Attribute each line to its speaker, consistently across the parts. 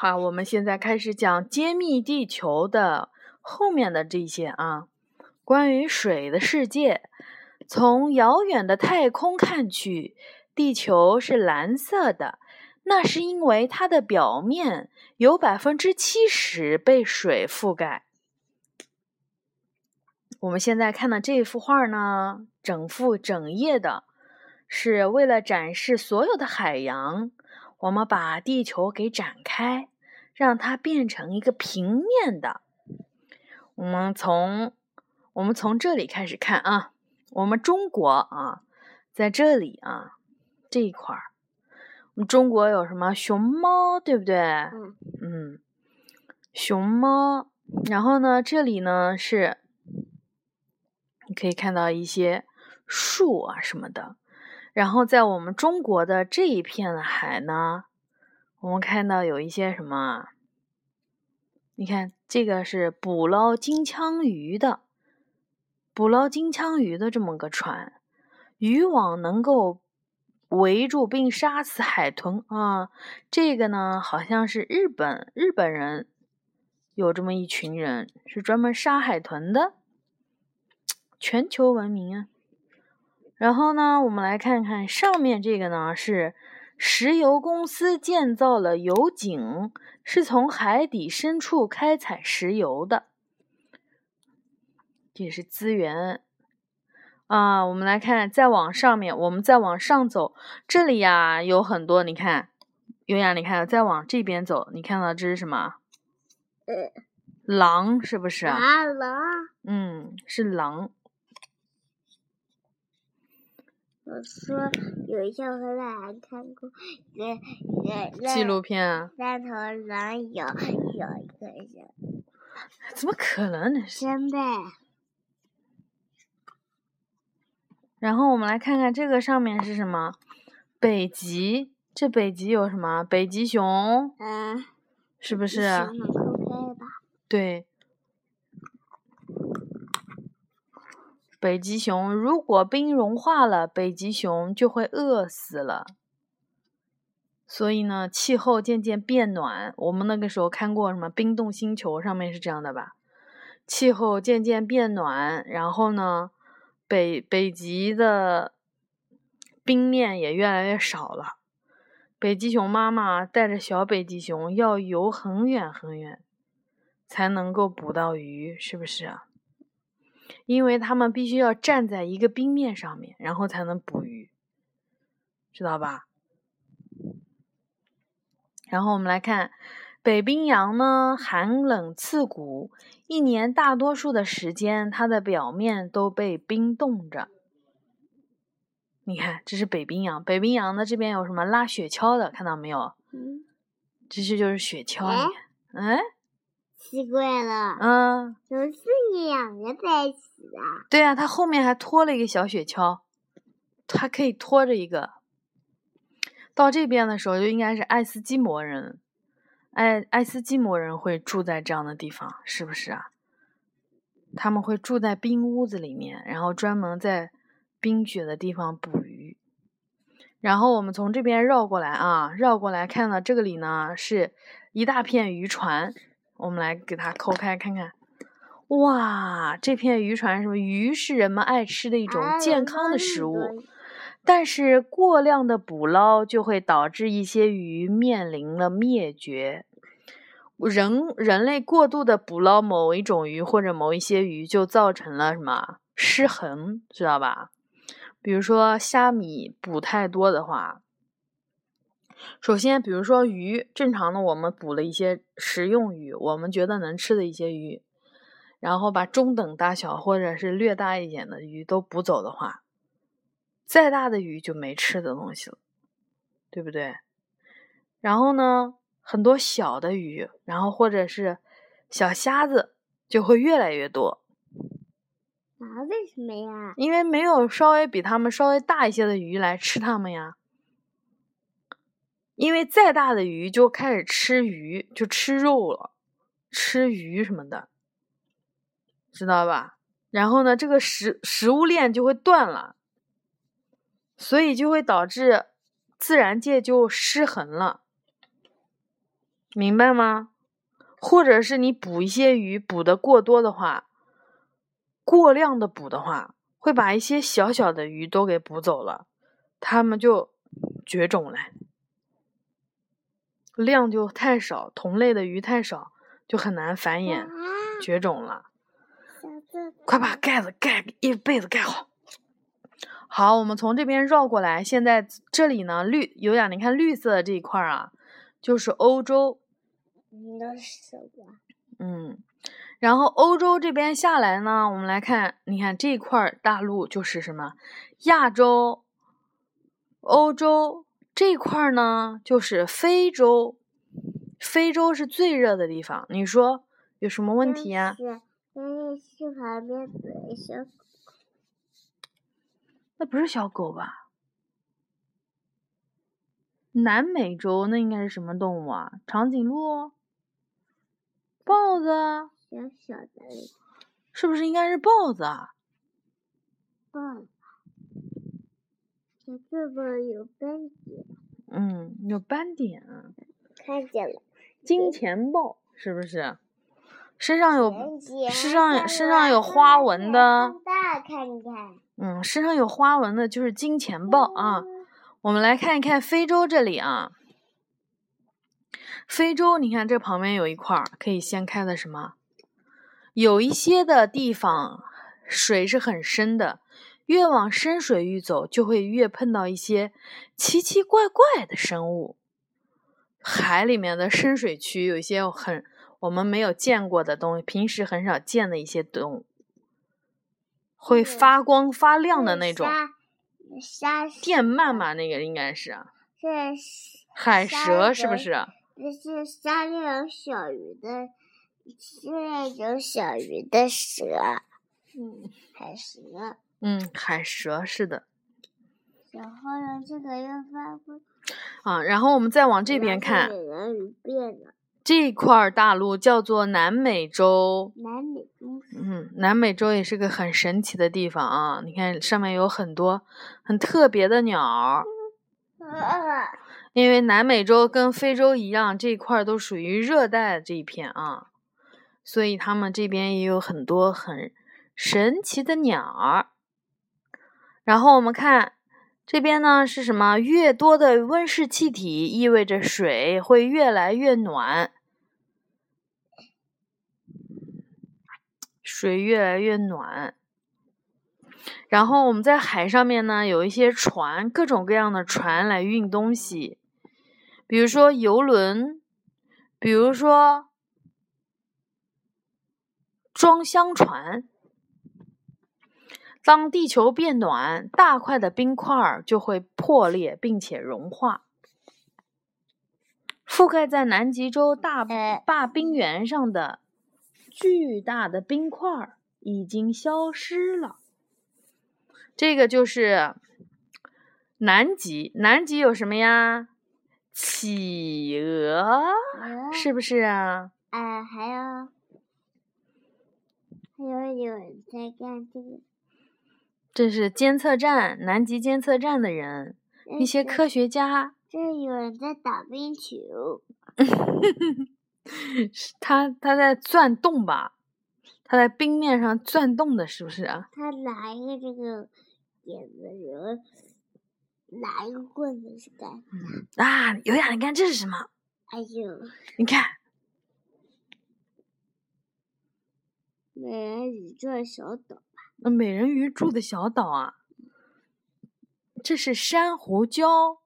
Speaker 1: 好，我们现在开始讲揭秘地球的后面的这些啊，关于水的世界。从遥远的太空看去，地球是蓝色的，那是因为它的表面有百分之七十被水覆盖。我们现在看的这幅画呢，整幅整页的，是为了展示所有的海洋。我们把地球给展开，让它变成一个平面的。我们从我们从这里开始看啊，我们中国啊，在这里啊这一块儿，我们中国有什么熊猫，对不对？
Speaker 2: 嗯
Speaker 1: 嗯，熊猫。然后呢，这里呢是，你可以看到一些树啊什么的。然后在我们中国的这一片海呢，我们看到有一些什么？你看，这个是捕捞金枪鱼的，捕捞金枪鱼的这么个船，渔网能够围住并杀死海豚啊。这个呢，好像是日本日本人有这么一群人，是专门杀海豚的，全球闻名啊。然后呢，我们来看看上面这个呢，是石油公司建造了油井，是从海底深处开采石油的，这是资源啊。我们来看，再往上面，我们再往上走，这里呀有很多，你看，优雅，你看，再往这边走，你看到这是什么？
Speaker 2: 呃，
Speaker 1: 狼是不是？
Speaker 2: 啊狼。
Speaker 1: 嗯，是狼。
Speaker 2: 我说有一天我和奶奶看过一个一个
Speaker 1: 纪录片啊？
Speaker 2: 三头狼有有一个人，
Speaker 1: 怎么可能呢？
Speaker 2: 真的。
Speaker 1: 然后我们来看看这个上面是什么？北极，这北极有什么？北极熊，
Speaker 2: 嗯，
Speaker 1: 是不是？对。北极熊如果冰融化了，北极熊就会饿死了。所以呢，气候渐渐变暖。我们那个时候看过什么《冰冻星球》上面是这样的吧？气候渐渐变暖，然后呢，北北极的冰面也越来越少了。北极熊妈妈带着小北极熊要游很远很远，才能够捕到鱼，是不是啊？因为他们必须要站在一个冰面上面，然后才能捕鱼，知道吧？然后我们来看，北冰洋呢寒冷刺骨，一年大多数的时间，它的表面都被冰冻着。你看，这是北冰洋，北冰洋的这边有什么拉雪橇的，看到没有？
Speaker 2: 嗯。
Speaker 1: 这些就是雪橇，你看，哎。
Speaker 2: 奇怪了，
Speaker 1: 嗯，
Speaker 2: 怎么是两个在一起啊？
Speaker 1: 对呀，他后面还拖了一个小雪橇，它可以拖着一个。到这边的时候，就应该是爱斯基摩人，爱爱斯基摩人会住在这样的地方，是不是啊？他们会住在冰屋子里面，然后专门在冰雪的地方捕鱼。然后我们从这边绕过来啊，绕过来看到这个里呢，是一大片渔船。我们来给它抠开看看，哇，这片渔船什么？鱼是人们爱吃的一种健康的食物，但是过量的捕捞就会导致一些鱼面临了灭绝。人人类过度的捕捞某一种鱼或者某一些鱼，就造成了什么失衡，知道吧？比如说虾米捕太多的话。首先，比如说鱼，正常的我们捕了一些食用鱼，我们觉得能吃的一些鱼，然后把中等大小或者是略大一点的鱼都捕走的话，再大的鱼就没吃的东西了，对不对？然后呢，很多小的鱼，然后或者是小虾子就会越来越多。
Speaker 2: 啊？为什么呀？
Speaker 1: 因为没有稍微比它们稍微大一些的鱼来吃它们呀。因为再大的鱼就开始吃鱼，就吃肉了，吃鱼什么的，知道吧？然后呢，这个食食物链就会断了，所以就会导致自然界就失衡了。明白吗？或者是你捕一些鱼，捕的过多的话，过量的捕的话，会把一些小小的鱼都给捕走了，它们就绝种了。量就太少，同类的鱼太少，就很难繁衍，绝种了。快把盖子盖一被子盖好。好，我们从这边绕过来，现在这里呢绿有点，你看绿色的这一块啊，就是欧洲。
Speaker 2: 那是什么？
Speaker 1: 嗯，然后欧洲这边下来呢，我们来看，你看这块大陆就是什么？亚洲、欧洲这块儿呢，就是非洲。非洲是最热的地方，你说有什么问题呀？
Speaker 2: 那是旁边的小狗，
Speaker 1: 那不是小狗吧？南美洲那应该是什么动物啊？长颈鹿、豹子？
Speaker 2: 小小的，
Speaker 1: 是不是应该是豹子啊？
Speaker 2: 它这边有斑点。
Speaker 1: 嗯，有斑点啊。
Speaker 2: 看见了。
Speaker 1: 金钱豹是不是？身上有身上身上有花纹的。
Speaker 2: 大看看。
Speaker 1: 嗯，身上有花纹的就是金钱豹啊。我们来看一看非洲这里啊。非洲，你看这旁边有一块可以掀开的什么？有一些的地方水是很深的，越往深水域走，就会越碰到一些奇奇怪怪的生物。海里面的深水区有一些很我们没有见过的东西，平时很少见的一些动物，会发光发亮的那种。
Speaker 2: 沙
Speaker 1: 电鳗嘛，那个应该是。
Speaker 2: 是
Speaker 1: 海蛇是不是？
Speaker 2: 那是沙里有小鱼的，是那种小鱼的蛇。嗯，海蛇。
Speaker 1: 嗯，海蛇是的。
Speaker 2: 然后呢，这个又发光。
Speaker 1: 啊，然后我们再往这边看，这块大陆叫做南美洲。
Speaker 2: 南美洲。
Speaker 1: 嗯，南美洲也是个很神奇的地方啊！你看上面有很多很特别的鸟。因为南美洲跟非洲一样，这块都属于热带这一片啊，所以他们这边也有很多很神奇的鸟儿。然后我们看。这边呢是什么？越多的温室气体意味着水会越来越暖，水越来越暖。然后我们在海上面呢，有一些船，各种各样的船来运东西，比如说游轮，比如说装箱船。当地球变暖，大块的冰块就会破裂并且融化。覆盖在南极洲大坝冰原上的巨大的冰块已经消失了。这个就是南极。南极有什么呀？企鹅，是不是啊？
Speaker 2: 啊，还有还有有人在干这个。
Speaker 1: 这是监测站，南极监测站的人，一些科学家。
Speaker 2: 这有人在打冰球。
Speaker 1: 他他在钻洞吧？他在冰面上钻洞的，是不是啊？
Speaker 2: 他拿一个这个点子，然后拿一个棍子是干
Speaker 1: 啥？啊，有雅，你看这是什么？
Speaker 2: 哎呦，
Speaker 1: 你看，
Speaker 2: 美人鱼这小岛。
Speaker 1: 那美人鱼住的小岛啊，这是珊瑚礁。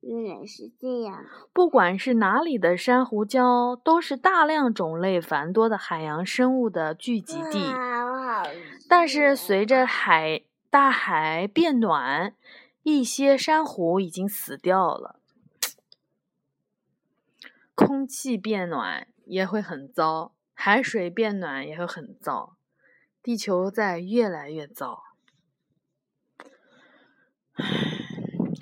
Speaker 2: 原来是这样。
Speaker 1: 不管是哪里的珊瑚礁，都是大量种类繁多的海洋生物的聚集地。但是随着海大海变暖，一些珊瑚已经死掉了。空气变暖也会很糟。海水变暖也会很糟，地球在越来越糟。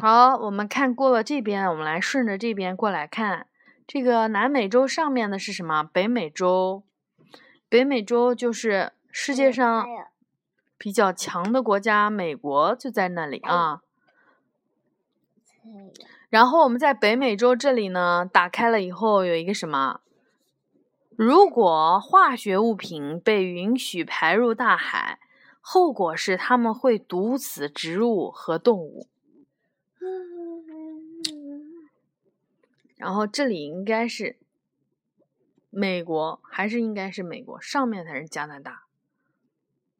Speaker 1: 好，我们看过了这边，我们来顺着这边过来看，这个南美洲上面的是什么？北美洲，北美洲就是世界上比较强的国家，美国就在那里啊。然后我们在北美洲这里呢，打开了以后有一个什么？如果化学物品被允许排入大海，后果是它们会毒死植物和动物。然后这里应该是美国，还是应该是美国？上面才是加拿大。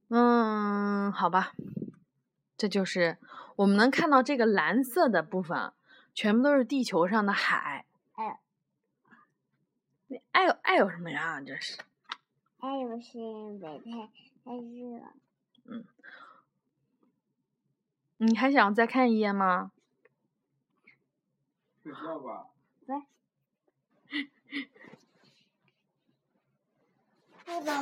Speaker 1: 嗯，好吧，这就是我们能看到这个蓝色的部分，全部都是地球上的海。爱有爱有什么呀？这是。
Speaker 2: 爱有是因为太太热。
Speaker 1: 嗯。你还想再看一页吗？
Speaker 3: 睡觉吧。
Speaker 2: 来。